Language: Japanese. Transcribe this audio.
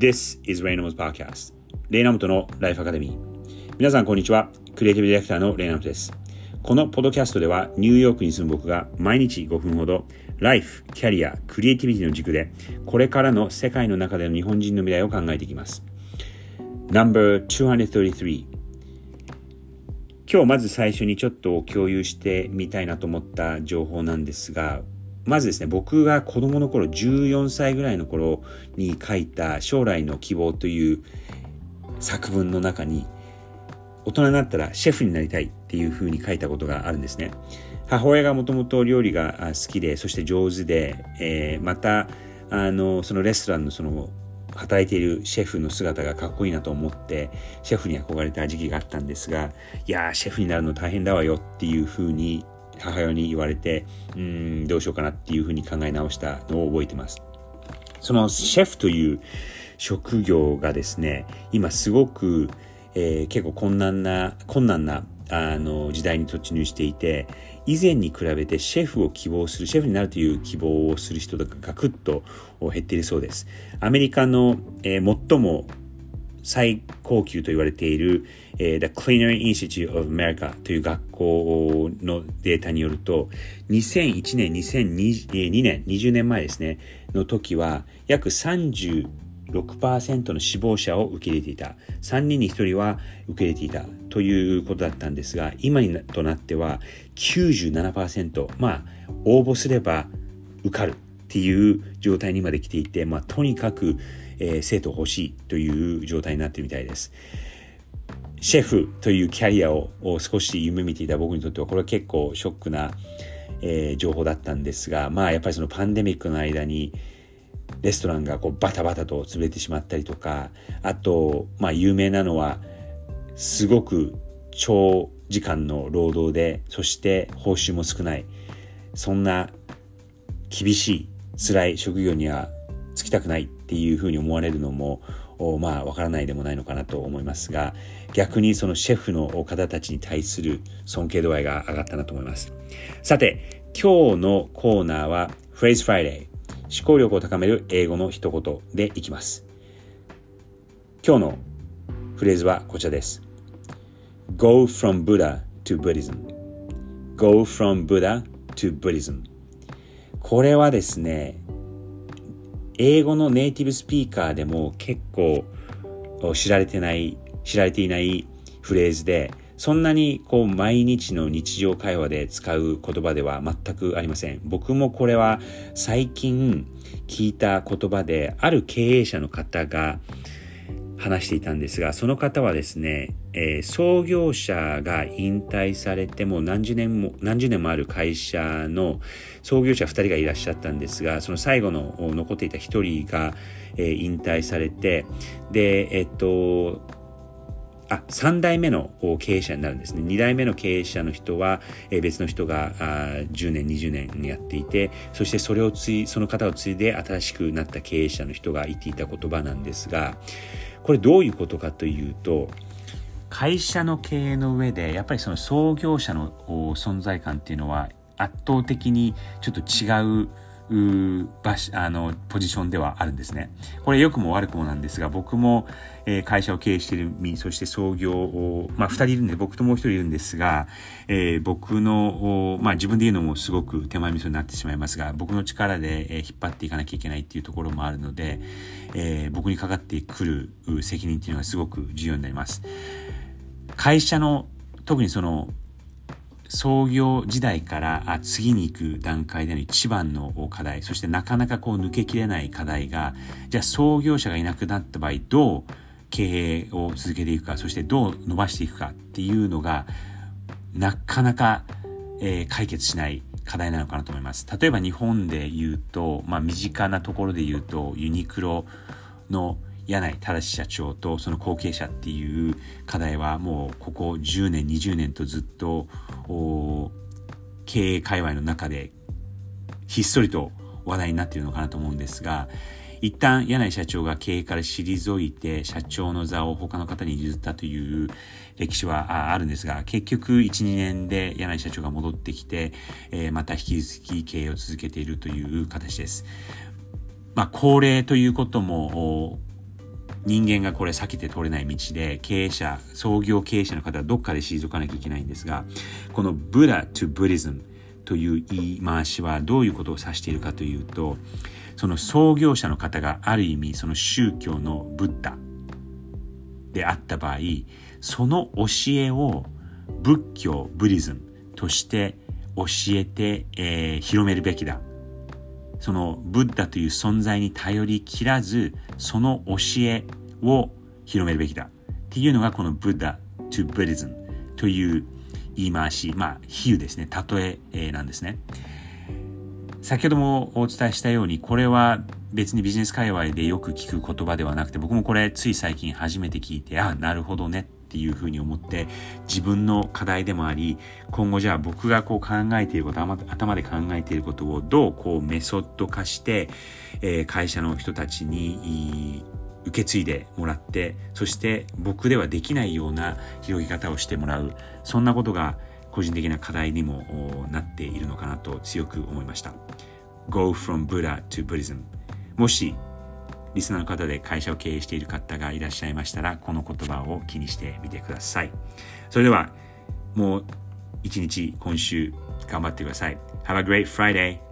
This is Raynamo's Podcast. レイナムトのライフアカデミー皆さんこんにちは。クリエイティブディレクターのレイナムトです。このポッドキャストではニューヨークに住む僕が毎日5分ほどライフ、キャリア、クリエイティビティの軸でこれからの世界の中での日本人の未来を考えていきます。No.233 今日まず最初にちょっと共有してみたいなと思った情報なんですがまずですね、僕が子供の頃、14歳ぐらいの頃に書いた将来の希望という作文の中に、大人になったらシェフになりたいっていうふうに書いたことがあるんですね。母親がもともと料理が好きで、そして上手で、えー、また、あの、そのレストランのその、働いているシェフの姿がかっこいいなと思って、シェフに憧れた時期があったんですが、いやー、シェフになるの大変だわよっていうふうに母親に言われて、うん、どうしようかなっていうふうに考え直したのを覚えてます。そのシェフという職業がですね、今すごく、えー、結構困難な、困難なあの時代に突入していて、以前に比べてシェフを希望する、シェフになるという希望をする人がガクッと減っているそうです。アメリカの、えー、最も最高級と言われている、えー、The Culinary Institute of America という学校のデータによると、2001年、2002年、20年前ですね、の時は、約36%の死亡者を受け入れていた。3人に1人は受け入れていたということだったんですが、今となっては97%、まあ、応募すれば受かるっていう状態にまで来ていて、まあ、とにかくえー、生徒欲しいという状態になってるみたいです。シェフというキャリアを少し夢見ていた僕にとってはこれは結構ショックな、えー、情報だったんですがまあやっぱりそのパンデミックの間にレストランがこうバタバタと潰れてしまったりとかあとまあ有名なのはすごく長時間の労働でそして報酬も少ないそんな厳しい辛い職業にはつきたくないっていうふうに思われるのもまあわからないでもないのかなと思いますが逆にそのシェフの方たちに対する尊敬度合いが上がったなと思います。さて今日のコーナーは Phrase Friday 思考力を高める英語の一言でいきます。今日のフレーズはこちらです。Go from Buddha to Buddhism Go from Buddha to Buddhism これはですね英語のネイティブスピーカーでも結構知られてない、知られていないフレーズで、そんなにこう毎日の日常会話で使う言葉では全くありません。僕もこれは最近聞いた言葉で、ある経営者の方が話していたんですが、その方はですね、えー、創業者が引退されても何十年も、何十年もある会社の創業者2人がいらっしゃったんですが、その最後の残っていた1人が、えー、引退されて、で、えっと、あ、3代目の経営者になるんですね。2代目の経営者の人は、え、別の人があ10年、20年やっていて、そしてそれを継い、その方を継いで新しくなった経営者の人が言っていた言葉なんですが、これどういうことかというと会社の経営の上でやっぱりその創業者の存在感っていうのは圧倒的にちょっと違う場所あのポジションではあるんですね。これ良くも悪くもなんですが僕も、えー、会社を経営している身そして創業をまあ2人いるんで僕ともう1人いるんですが、えー、僕のまあ自分で言うのもすごく手前味噌になってしまいますが僕の力で、え、引っ張っていかなきゃいけないっていうところもあるので、えー、僕にかかってくる責任っていうのがすごく重要になります。会社の特にその創業時代から次に行く段階での一番の課題、そしてなかなかこう抜けきれない課題が、じゃあ創業者がいなくなった場合、どう経営を続けていくか、そしてどう伸ばしていくかっていうのが、なかなか、えー、解決しない課題なのかなと思います。例えば日本で言うと、まあ身近なところで言うと、ユニクロの柳井正社長とその後継者っていう課題はもうここ10年20年とずっと経営界隈の中でひっそりと話題になっているのかなと思うんですが一旦柳井社長が経営から退いて社長の座を他の方に譲ったという歴史はあるんですが結局12年で柳井社長が戻ってきて、えまた引き続き経営を続けているという形です。まあ、高齢ということも人間がこれ避けて通れない道で経営者創業経営者の方はどっかで退かなきゃいけないんですがこのブラ to Buddhism という言い回しはどういうことを指しているかというとその創業者の方がある意味その宗教のブッダであった場合その教えを仏教ブディズムとして教えて、えー、広めるべきだ。そのブッダという存在に頼りきらずその教えを広めるべきだっていうのがこのブッダ to Buddhism という言い回しまあ比喩ですね。例えなんですね。先ほどもお伝えしたようにこれは別にビジネス界隈でよく聞く言葉ではなくて僕もこれつい最近初めて聞いてあなるほどね。っていうふうに思って自分の課題でもあり今後じゃあ僕がこう考えていること頭で考えていることをどうこうメソッド化して、えー、会社の人たちに受け継いでもらってそして僕ではできないような広げ方をしてもらうそんなことが個人的な課題にもなっているのかなと強く思いました。Go from Buddha to Buddhism もしリスナーの方で会社を経営している方がいらっしゃいましたら、この言葉を気にしてみてください。それでは、もう一日今週頑張ってください。Have a great Friday!